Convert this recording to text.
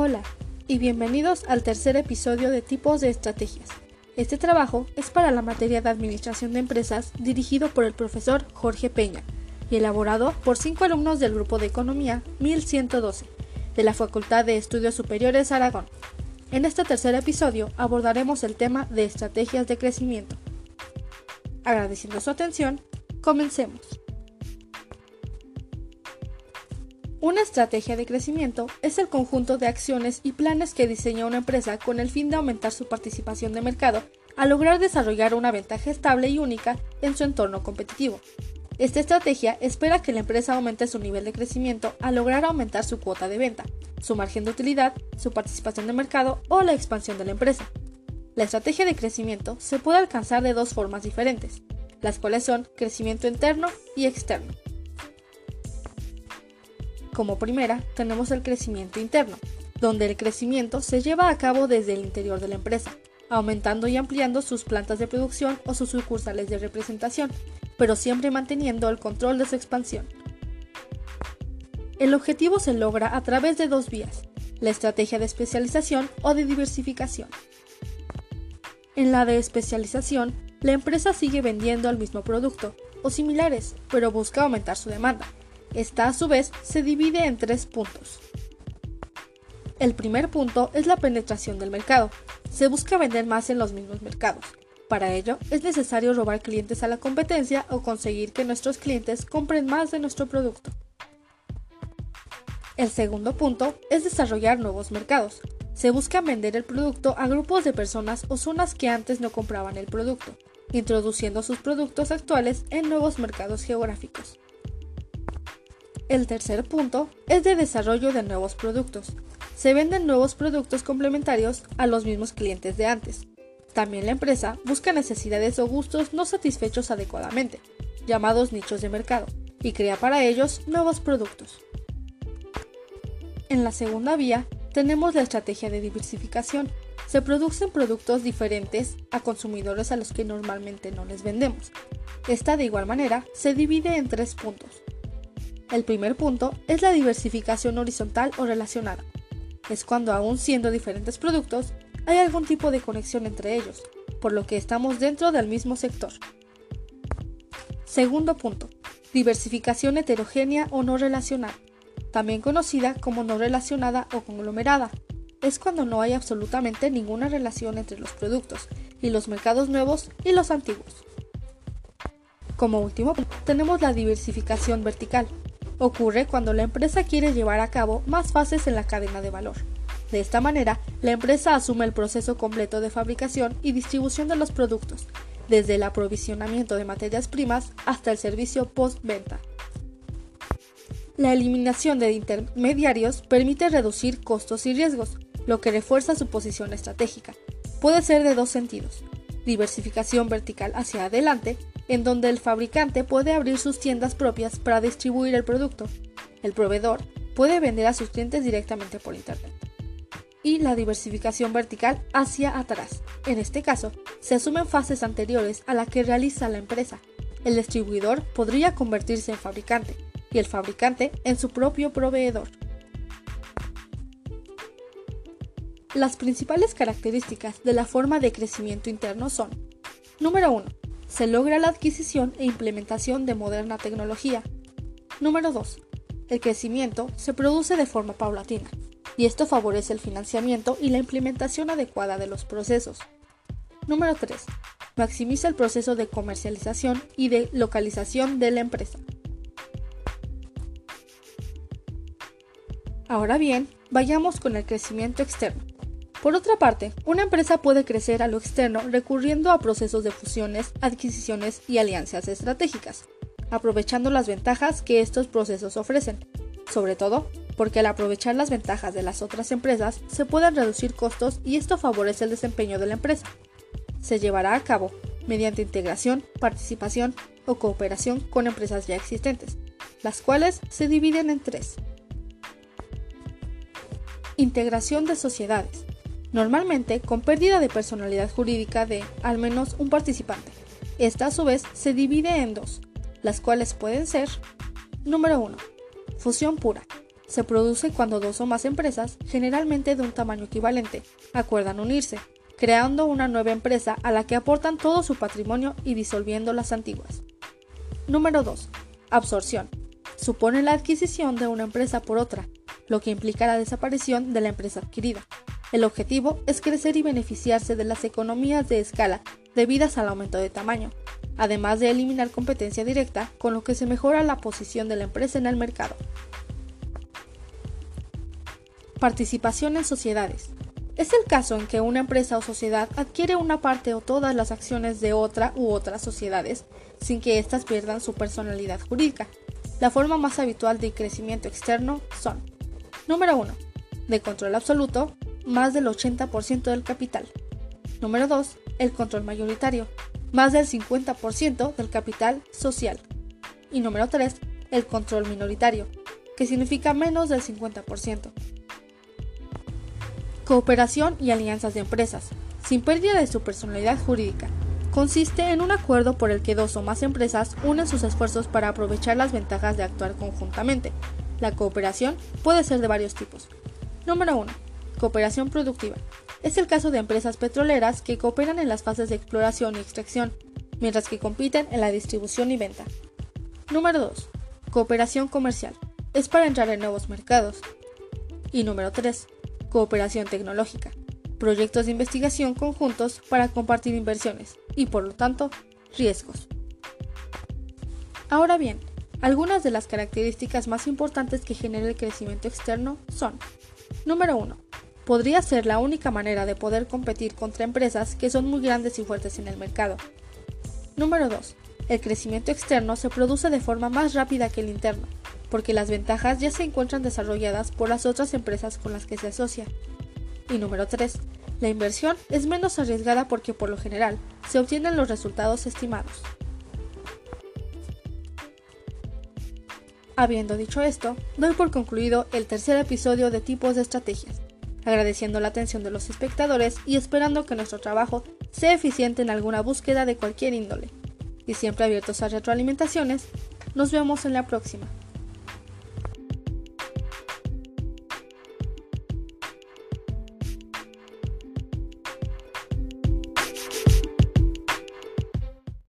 Hola y bienvenidos al tercer episodio de Tipos de Estrategias. Este trabajo es para la materia de Administración de Empresas dirigido por el profesor Jorge Peña y elaborado por cinco alumnos del grupo de Economía 1112 de la Facultad de Estudios Superiores Aragón. En este tercer episodio abordaremos el tema de estrategias de crecimiento. Agradeciendo su atención, comencemos. Una estrategia de crecimiento es el conjunto de acciones y planes que diseña una empresa con el fin de aumentar su participación de mercado a lograr desarrollar una ventaja estable y única en su entorno competitivo. Esta estrategia espera que la empresa aumente su nivel de crecimiento al lograr aumentar su cuota de venta, su margen de utilidad, su participación de mercado o la expansión de la empresa. La estrategia de crecimiento se puede alcanzar de dos formas diferentes, las cuales son crecimiento interno y externo. Como primera, tenemos el crecimiento interno, donde el crecimiento se lleva a cabo desde el interior de la empresa, aumentando y ampliando sus plantas de producción o sus sucursales de representación, pero siempre manteniendo el control de su expansión. El objetivo se logra a través de dos vías, la estrategia de especialización o de diversificación. En la de especialización, la empresa sigue vendiendo el mismo producto o similares, pero busca aumentar su demanda, esta a su vez se divide en tres puntos. El primer punto es la penetración del mercado. Se busca vender más en los mismos mercados. Para ello, es necesario robar clientes a la competencia o conseguir que nuestros clientes compren más de nuestro producto. El segundo punto es desarrollar nuevos mercados. Se busca vender el producto a grupos de personas o zonas que antes no compraban el producto, introduciendo sus productos actuales en nuevos mercados geográficos. El tercer punto es de desarrollo de nuevos productos. Se venden nuevos productos complementarios a los mismos clientes de antes. También la empresa busca necesidades o gustos no satisfechos adecuadamente, llamados nichos de mercado, y crea para ellos nuevos productos. En la segunda vía tenemos la estrategia de diversificación. Se producen productos diferentes a consumidores a los que normalmente no les vendemos. Esta de igual manera se divide en tres puntos. El primer punto es la diversificación horizontal o relacionada. Es cuando aún siendo diferentes productos, hay algún tipo de conexión entre ellos, por lo que estamos dentro del mismo sector. Segundo punto, diversificación heterogénea o no relacionada, también conocida como no relacionada o conglomerada. Es cuando no hay absolutamente ninguna relación entre los productos y los mercados nuevos y los antiguos. Como último, tenemos la diversificación vertical, Ocurre cuando la empresa quiere llevar a cabo más fases en la cadena de valor. De esta manera, la empresa asume el proceso completo de fabricación y distribución de los productos, desde el aprovisionamiento de materias primas hasta el servicio postventa. La eliminación de intermediarios permite reducir costos y riesgos, lo que refuerza su posición estratégica. Puede ser de dos sentidos, diversificación vertical hacia adelante en donde el fabricante puede abrir sus tiendas propias para distribuir el producto. El proveedor puede vender a sus clientes directamente por Internet. Y la diversificación vertical hacia atrás. En este caso, se asumen fases anteriores a la que realiza la empresa. El distribuidor podría convertirse en fabricante y el fabricante en su propio proveedor. Las principales características de la forma de crecimiento interno son Número 1 se logra la adquisición e implementación de moderna tecnología. Número 2. El crecimiento se produce de forma paulatina, y esto favorece el financiamiento y la implementación adecuada de los procesos. Número 3. Maximiza el proceso de comercialización y de localización de la empresa. Ahora bien, vayamos con el crecimiento externo. Por otra parte, una empresa puede crecer a lo externo recurriendo a procesos de fusiones, adquisiciones y alianzas estratégicas, aprovechando las ventajas que estos procesos ofrecen, sobre todo porque al aprovechar las ventajas de las otras empresas se pueden reducir costos y esto favorece el desempeño de la empresa. Se llevará a cabo mediante integración, participación o cooperación con empresas ya existentes, las cuales se dividen en tres. Integración de sociedades normalmente con pérdida de personalidad jurídica de al menos un participante. Esta a su vez se divide en dos, las cuales pueden ser Número 1. Fusión pura. se produce cuando dos o más empresas, generalmente de un tamaño equivalente, acuerdan unirse, creando una nueva empresa a la que aportan todo su patrimonio y disolviendo las antiguas. Número 2. Absorción. Supone la adquisición de una empresa por otra, lo que implica la desaparición de la empresa adquirida. El objetivo es crecer y beneficiarse de las economías de escala debidas al aumento de tamaño, además de eliminar competencia directa, con lo que se mejora la posición de la empresa en el mercado. Participación en sociedades. Es el caso en que una empresa o sociedad adquiere una parte o todas las acciones de otra u otras sociedades sin que éstas pierdan su personalidad jurídica. La forma más habitual de crecimiento externo son Número 1. De control absoluto, más del 80% del capital. Número 2. El control mayoritario, más del 50% del capital social. Y número 3. El control minoritario, que significa menos del 50%. Cooperación y alianzas de empresas, sin pérdida de su personalidad jurídica. Consiste en un acuerdo por el que dos o más empresas unen sus esfuerzos para aprovechar las ventajas de actuar conjuntamente. La cooperación puede ser de varios tipos. Número 1. Cooperación productiva. Es el caso de empresas petroleras que cooperan en las fases de exploración y extracción, mientras que compiten en la distribución y venta. Número 2. Cooperación comercial. Es para entrar en nuevos mercados. Y número 3 cooperación tecnológica, proyectos de investigación conjuntos para compartir inversiones y, por lo tanto, riesgos. Ahora bien, algunas de las características más importantes que genera el crecimiento externo son, número 1, podría ser la única manera de poder competir contra empresas que son muy grandes y fuertes en el mercado. Número 2. El crecimiento externo se produce de forma más rápida que el interno, porque las ventajas ya se encuentran desarrolladas por las otras empresas con las que se asocia. Y número 3. La inversión es menos arriesgada porque por lo general se obtienen los resultados estimados. Habiendo dicho esto, doy por concluido el tercer episodio de tipos de estrategias, agradeciendo la atención de los espectadores y esperando que nuestro trabajo sea eficiente en alguna búsqueda de cualquier índole. Y siempre abiertos a retroalimentaciones, nos vemos en la próxima.